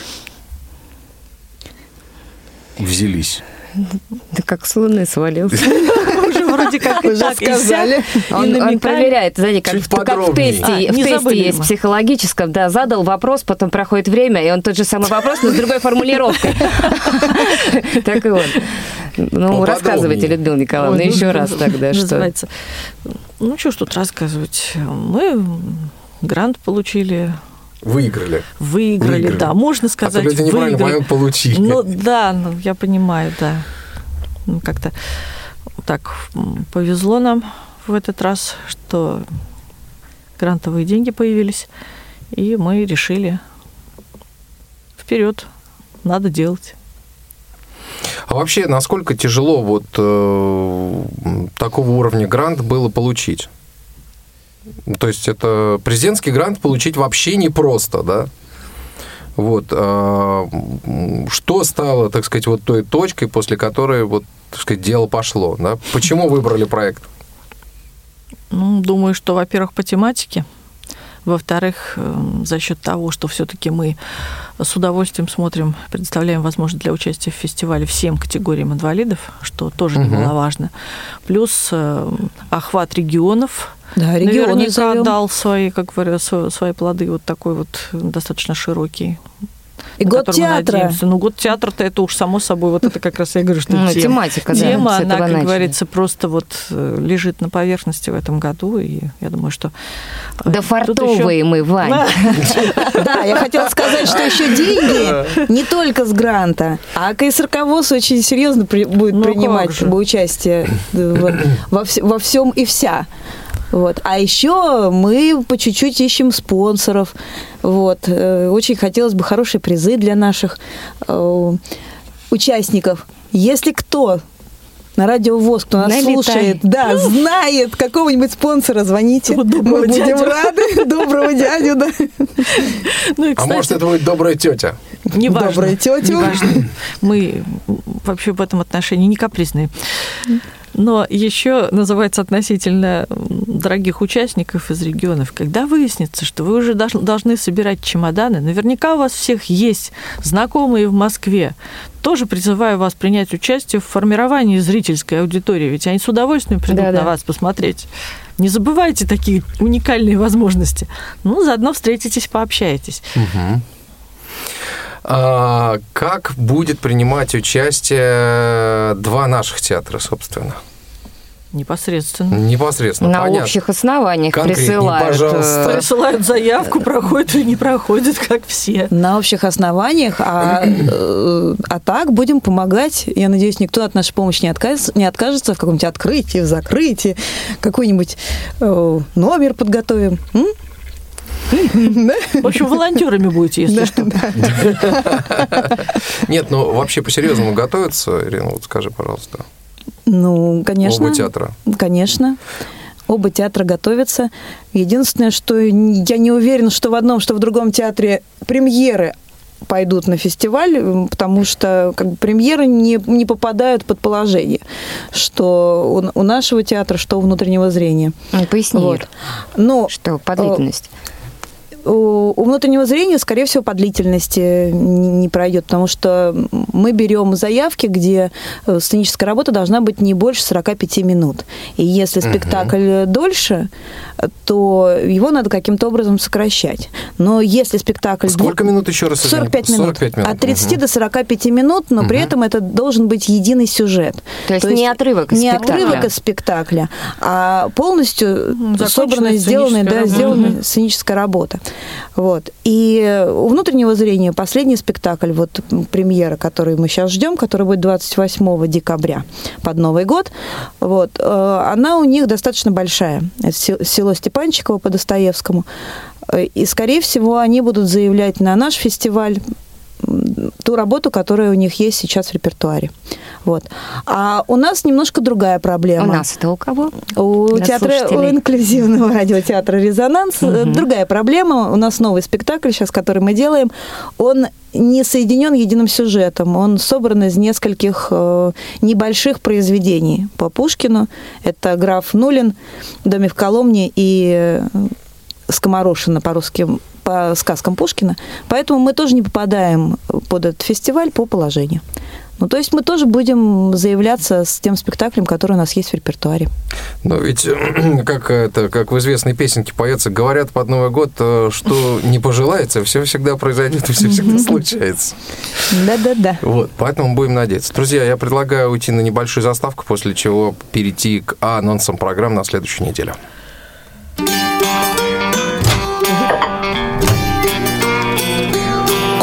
Взялись. Да как с луны свалился. Уже вроде как и так, сказали. Он, проверяет, знаете, как, в- тесте, А, есть психологическом, да, задал вопрос, потом проходит время, и он тот же самый вопрос, но с другой формулировкой. Так и он. Ну, рассказывайте, Людмила Николаевна, ну, еще раз тогда, что... Ну, что ж тут рассказывать. Мы грант получили, Выиграли. выиграли, Выиграли. да, можно А сказать, то люди неправильно понимают, получили. Ну да, ну, я понимаю, да. Ну, как-то так повезло нам в этот раз, что грантовые деньги появились, и мы решили вперед, надо делать. А вообще, насколько тяжело вот э, такого уровня грант было получить? То есть это президентский грант получить вообще непросто, да? Вот. а, что стало, так сказать, вот той точкой, после которой вот, так сказать, дело пошло, да? Почему выбрали проект? Ну, думаю, что, во-первых, по тематике. Во-вторых, эм, за счет того, что все-таки мы с удовольствием смотрим, предоставляем возможность для участия в фестивале всем категориям инвалидов, что тоже Мгм. немаловажно. Плюс эм, охват регионов. Да, регионы Наверняка зовем. дал свои, как говорят, сво- свои плоды вот такой вот достаточно широкий. И год который мы театра. надеемся. Ну, год театра-то это уж само собой, вот это как раз я говорю, что Ну, тема. тематика, да, Тема, с она, как начали. говорится, просто вот э, лежит на поверхности в этом году, и я думаю, что... э, Да фартовые ещё- мы, Вань. Да, я хотела сказать, что еще деньги не только с гранта, а КСРК ВОЗ очень серьезно будет Ну, принимать участие во всем и вся. Вот. А еще мы по чуть-чуть ищем спонсоров. Вот. Э, Очень хотелось бы хорошие призы для наших э, участников. Если кто на радио ВОЗ, кто нас Налетай. слушает, да, знает какого-нибудь спонсора, звоните. Вот доброго Мы будем дядю. рады. Доброго дядю, да. Ну и, А может, кстати, это будет добрая тетя? неважно. добрая тетя. Неважно. Мы вообще в этом отношении не капризные. Но еще называется относительно дорогих участников из регионов. Когда выяснится, что вы уже должны собирать чемоданы, наверняка у вас всех есть знакомые в Москве. Тоже призываю вас принять участие в формировании зрительской аудитории, ведь они с удовольствием придут Да-да. на вас посмотреть. Не забывайте такие уникальные возможности. Ну, заодно встретитесь, пообщаетесь. А, как будет принимать участие два наших театра, собственно? Непосредственно. Непосредственно, На понятно. общих основаниях присылают. пожалуйста. э, Присылают заявку, проходит или не проходит, как все. на общих основаниях, а, э, а так будем помогать. Я надеюсь, никто от нашей помощи не, отказ, не откажется в каком-нибудь открытии, в закрытии, какой-нибудь э, номер подготовим. М? В общем, волонтерами будете, если что. Нет, ну вообще по-серьезному готовятся, Ирина, вот скажи, пожалуйста. Ну, конечно. Оба театра. Конечно. Оба театра готовятся. Единственное, что я не уверена, что в одном, что в другом театре премьеры пойдут на фестиваль, потому что как бы, премьеры не, не попадают под положение, что у, у нашего театра, что у внутреннего зрения. ну, Поясни, Вот. Но что по длительности. У, внутреннего зрения, скорее всего, по длительности не, пройдет, потому что мы берем заявки, где э, сценическая работа должна быть не больше 45 минут. И если спектакль дольше, то его надо каким-то образом сокращать. Но если спектакль... Сколько минут еще раз? извини? 45 минут. 45 минут. От 30 Мгм. до 45 минут, но при этом это должен быть единый сюжет. То есть не отрывок из не спектакля. отрывок из спектакля, а полностью законченная собранная, сделанная, да, сценическая работа. сделанная Мгм. сценическая работа. Вот. И у внутреннего зрения последний спектакль, вот премьера, который мы сейчас ждем, который будет 28 декабря под Новый год, вот, э, она у них достаточно большая. Это се- село Степанчиково по Достоевскому. Э, И, скорее всего, они будут заявлять на наш фестиваль ту работу, которая у них есть сейчас в репертуаре. Вот. А у нас немножко другая проблема. У нас это у кого? У Для театра, у инклюзивного радиотеатра «Резонанс» э, другая проблема. У нас новый спектакль сейчас, который мы делаем. Он не соединен единым сюжетом. Он собран из нескольких э, небольших произведений по Пушкину. Это «Граф Нулин», «В доме в Коломне» и «Скоморошина» по-русски по сказкам Пушкина. Поэтому мы тоже не попадаем под этот фестиваль по положению. Ну, то есть мы тоже будем заявляться с тем спектаклем, который у нас есть в репертуаре. Но ведь, как, это, как в известной песенке поется, говорят под Новый год, э, что не пожелается, все всегда произойдет и все всегда случается. Да-да-да. Вот, поэтому будем надеяться. Друзья, я предлагаю уйти на небольшую заставку, после чего перейти к анонсам программ на следующую неделю.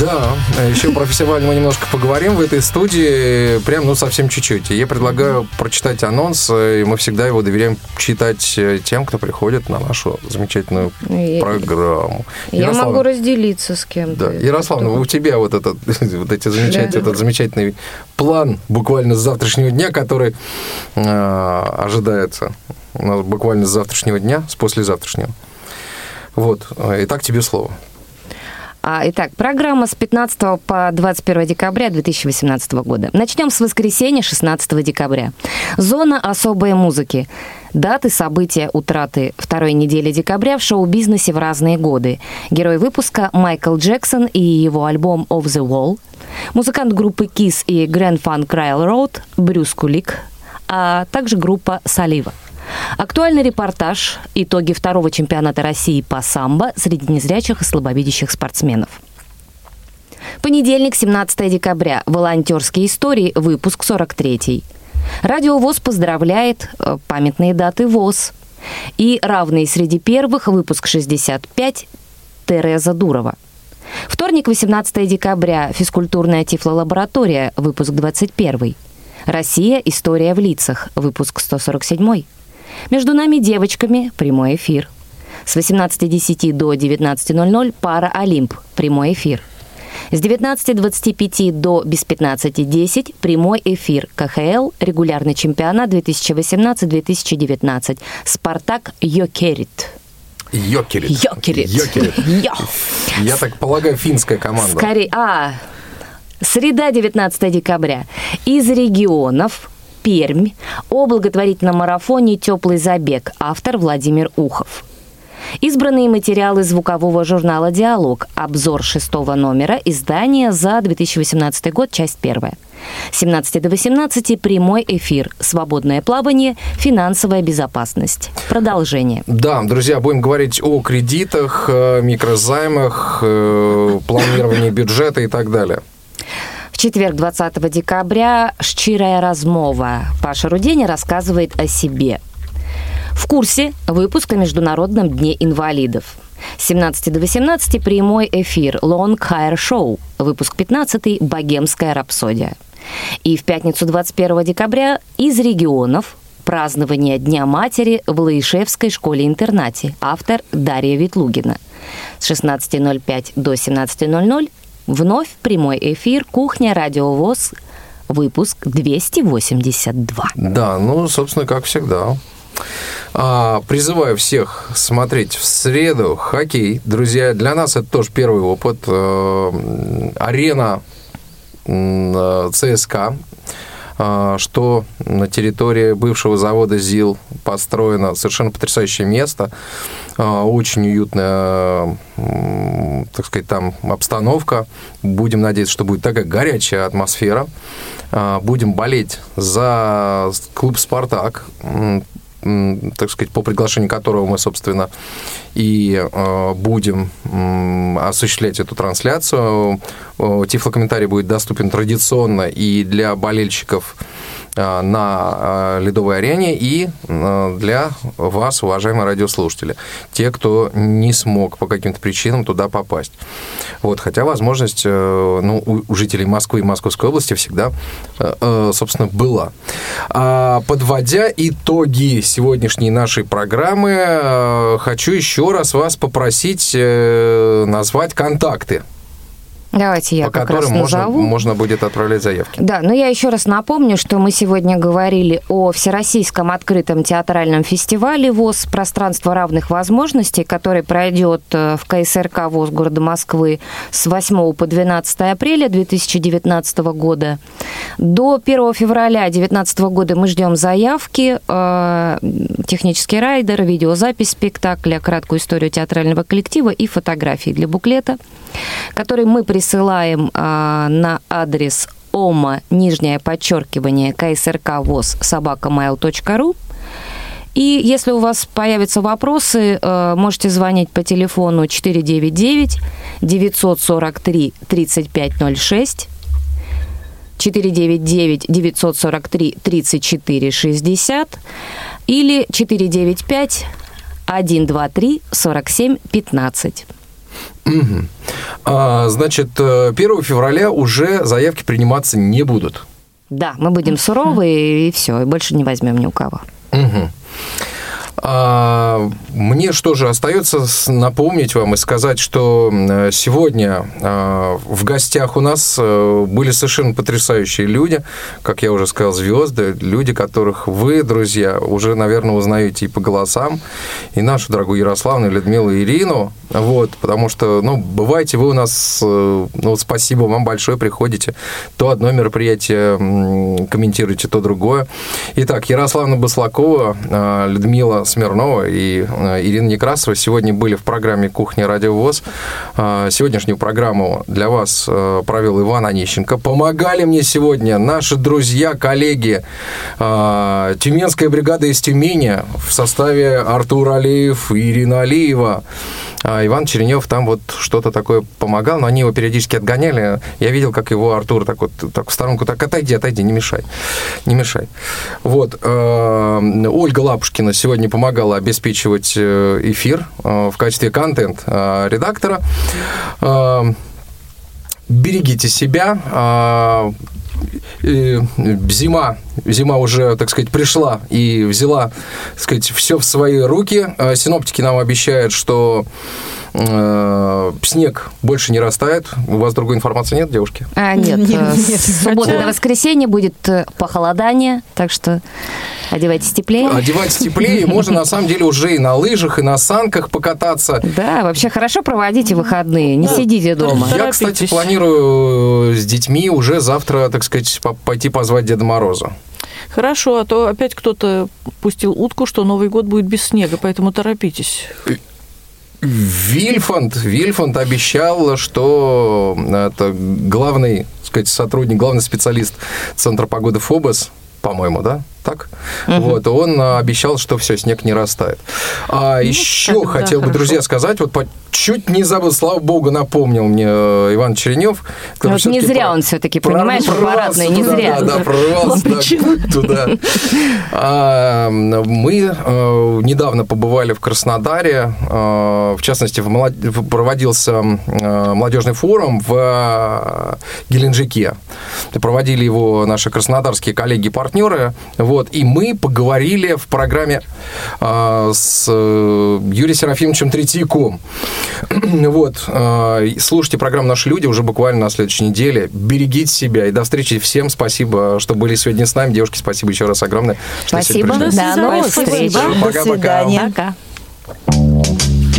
Да, еще про фестиваль мы немножко поговорим в этой студии, прям, ну, совсем чуть-чуть. Я предлагаю прочитать анонс, и мы всегда его доверяем читать э, тем, кто приходит на нашу замечательную программу. Я Ярославна, могу разделиться с кем-то. Да, Ярославна, у тебя вот этот, вот эти замечательные, этот замечательный план буквально с завтрашнего дня, который э, ожидается у нас буквально с завтрашнего дня, с послезавтрашнего. Вот, э, итак, тебе слово. А, итак, программа с 15 по 21 декабря 2018 года. Начнем с воскресенья 16 декабря. Зона особой музыки. Даты, события, утраты второй недели декабря в шоу-бизнесе в разные годы. Герой выпуска Майкл Джексон и его альбом «Off the Wall». Музыкант группы KISS и Grand Funk Railroad Брюс Кулик, а также группа «Салива». Актуальный репортаж «Итоги второго чемпионата России по самбо среди незрячих и слабовидящих спортсменов». Понедельник, 17 декабря. Волонтерские истории. Выпуск 43. Радио ВОЗ поздравляет э, памятные даты ВОЗ. И равные среди первых. Выпуск 65. Тереза Дурова. Вторник, 18 декабря. Физкультурная тифлолаборатория. Выпуск 21. Россия. История в лицах. Выпуск 147. Между нами девочками. Прямой эфир. С 18.10 до 19.00 пара «Олимп». Прямой эфир. С 19.25 до без 15.10 прямой эфир КХЛ, регулярный чемпионат 2018-2019. «Спартак Йокерит». Йокерит. Йокерит. Йокерит. Йо. Я так полагаю, финская команда. Скорее, а, среда, 19 декабря. Из регионов Пермь о благотворительном марафоне «Теплый забег». Автор Владимир Ухов. Избранные материалы звукового журнала «Диалог». Обзор шестого номера. Издание за 2018 год, часть первая. С 17 до 18 прямой эфир. Свободное плавание. Финансовая безопасность. Продолжение. Да, друзья, будем говорить о кредитах, э, микрозаймах, э, планировании бюджета и так далее. Четверг, 20 декабря, «Щирая размова». Паша Руденя рассказывает о себе. В курсе выпуск о Международном дне инвалидов. С 17 до 18 прямой эфир Long Hair Show. Выпуск 15 «Богемская рапсодия». И в пятницу 21 декабря из регионов празднование Дня матери в Лаишевской школе-интернате. Автор Дарья Ветлугина. С 16.05 до 17.00 вновь прямой эфир «Кухня Радио ВОЗ», выпуск 282. Да, ну, собственно, как всегда. А, призываю всех смотреть в среду хоккей. Друзья, для нас это тоже первый опыт. Э, Арена э, ЦСКА. А, что на территории бывшего завода ЗИЛ построено совершенно потрясающее место, а, очень уютная, так сказать, там обстановка. Будем надеяться, что будет такая горячая атмосфера. А, Будем болеть за клуб «Спартак», так сказать, по приглашению которого мы, собственно, и э, будем осуществлять эту трансляцию. Э, Тифлокомментарий будет доступен традиционно и для болельщиков на э, Ледовой арене и э, для вас, уважаемые радиослушатели, те, кто не смог по каким-то причинам туда попасть. Вот, хотя возможность э, ну, у жителей Москвы и Московской области всегда, э, э, собственно, была. А, Подводя итоги сегодняшней нашей программы, э, хочу еще раз вас попросить э, назвать контакты, Давайте я по как раз которым можно, назову. можно будет отправлять заявки. Да, но я еще раз напомню, что мы сегодня говорили о Всероссийском открытом театральном фестивале ВОЗ «Пространство равных возможностей», который пройдет э, в КСРК ВОЗ города Москвы с 8 по 12 апреля 2019 года. До 1 февраля 2019 года мы ждем заявки, э, технический райдер, видеозапись спектакля, краткую историю театрального коллектива и фотографии для буклета, который мы присылаем а, на адрес ома, нижнее подчеркивание, КСРК ВОЗ, собакамайл.ру. И если у вас появятся вопросы, э, можете звонить по телефону 499 943 3506 499 943 34 60 или 495 123 47 15. Мгм. А, значит, э, 1 февраля уже заявки приниматься не будут. Да, мы будем суровы и все, и больше не возьмем ни у кого. Мгм. А, Мне что же остается напомнить вам и сказать, что сегодня э, в гостях у нас э, были совершенно потрясающие люди, как я уже сказал, звезды, люди, которых вы, друзья, уже, наверное, узнаете и по голосам, и нашу дорогую Ярославну, и Людмилу, и Ирину, вот, потому что, ну, бываете вы у нас, э, ну, спасибо вам большое, приходите, то одно мероприятие комментируете, то другое. Итак, Ярославна Баслакова, э, Людмила Смирнова и э, Ирина Некрасова сегодня были в программе «Кухня Радио ВОЗ». Э, Сегодняшнюю программу для вас э, провел Иван Онищенко. Помогали мне сегодня наши друзья, коллеги, э, Тюменская бригада из Тюмени в составе Артур Алиев и Ирина Алиева. А Иван Черенев там вот что-то такое помогал, но они его периодически отгоняли. Я видел, как его Артур так вот так в сторонку, так отойди, отойди, не мешай, не мешай. Вот. э, Ольга Лапушкина сегодня помогала обеспечивать э, эфир э, в качестве контент-редактора. Берегите себя. Зима, зима уже, так сказать, пришла и взяла, так сказать, все в свои руки. А Синоптики нам обещают, что э, снег больше не растает. У вас другой информации нет, девушки? А, нет, Нет, э, нет. с субботы Хотя- до воскресенья будет э, похолодание, так что одевайтесь теплее. Одевать теплее, можно на самом деле уже и на лыжах, и на санках покататься. Да, вообще хорошо проводите выходные, не сидите дома. Я, кстати, планирую с детьми уже завтра, так сказать, по- пойти позвать Деда Мороза. Хорошо, а то опять кто-то пустил утку, что Новый год будет без снега, поэтому торопитесь. Вильфанд, Вильфанд обещал, что это главный, так сказать, сотрудник, главный специалист Центра погоды ФОБОС, по-моему, да? Так? Вот, он а, обещал, что все, снег не растает. А еще тогда хотел бы, хорошо. друзья, сказать, вот по- чуть не забыл, слава богу, напомнил мне э, Иван Черенев. который Вот не зря про- он все-таки, понимаешь, прорвался аппаратный, не туда, зря. Да, да, прорвался да, туда. А, Мы э, недавно побывали в Краснодаре, э, в частности, в молод- в- проводился молодежный форум в Геленджике. Проводили его наши краснодарские коллеги-партнеры. Вот, и мы поговорили в программе э, с э, Юрием Серафимовичем Третьяком. Вот, э, слушайте программу «Наши люди» уже буквально на следующей неделе. Берегите себя и до встречи. Всем спасибо, что были сегодня с нами. Девушки, спасибо еще раз огромное. что сегодня Спасибо, пришли. до новых Спасибо. встреч. До Пока-пока. Пока.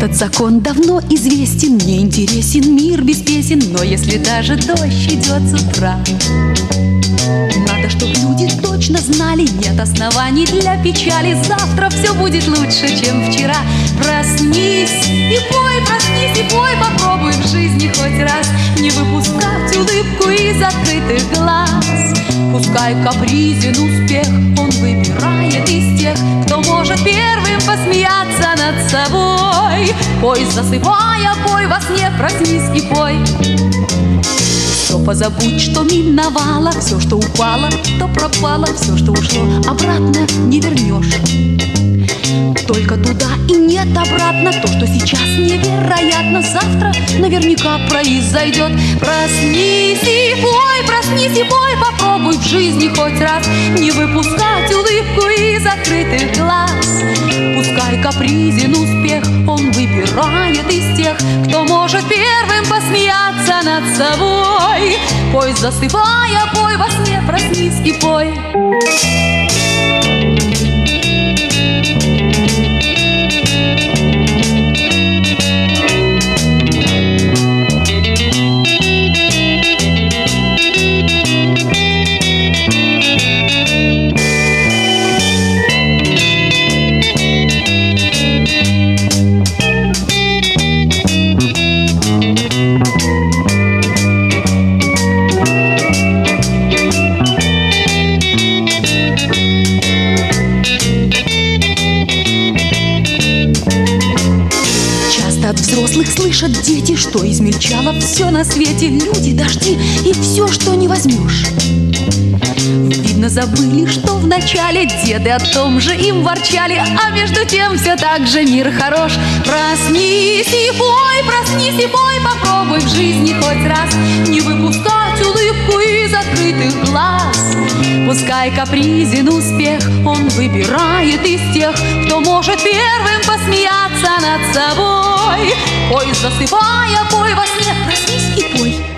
Этот закон давно известен, мне интересен мир без песен, но если даже дождь идет с утра, надо, чтобы люди точно знали, нет оснований для печали. Завтра все будет лучше, чем вчера. Проснись и пой, проснись и пой, попробуй в жизни хоть раз не выпускать улыбку из открытых глаз. Пускай капризен успех, он выбирает из тех, кто может первым посмеяться над собой. Пой, засыпая, пой во сне, проснись и пой. Все позабудь, что миновало, все, что упало, то пропало, все, что ушло, обратно не вернешь. Только туда и нет обратно. То, что сейчас невероятно Завтра наверняка произойдет. Проснись и пой, проснись и пой Попробуй в жизни хоть раз Не выпускать улыбку из закрытых глаз. Пускай капризен успех Он выбирает из тех Кто может первым посмеяться над собой. Пой, засыпая, пой во сне Проснись и пой Часто дети, что измельчало все на свете? Люди, дожди и все, что не возьмешь Видно, забыли, что в начале деды о том же им ворчали А между тем все так же мир хорош. Проснись и пой, проснись и пой Попробуй в жизни хоть раз Не выпускать улыбку из открытых глаз. Пускай капризен успех Он выбирает из тех Кто может первым посмеяться над собой. Пой, засыпая, пой во сне. Проснись и пой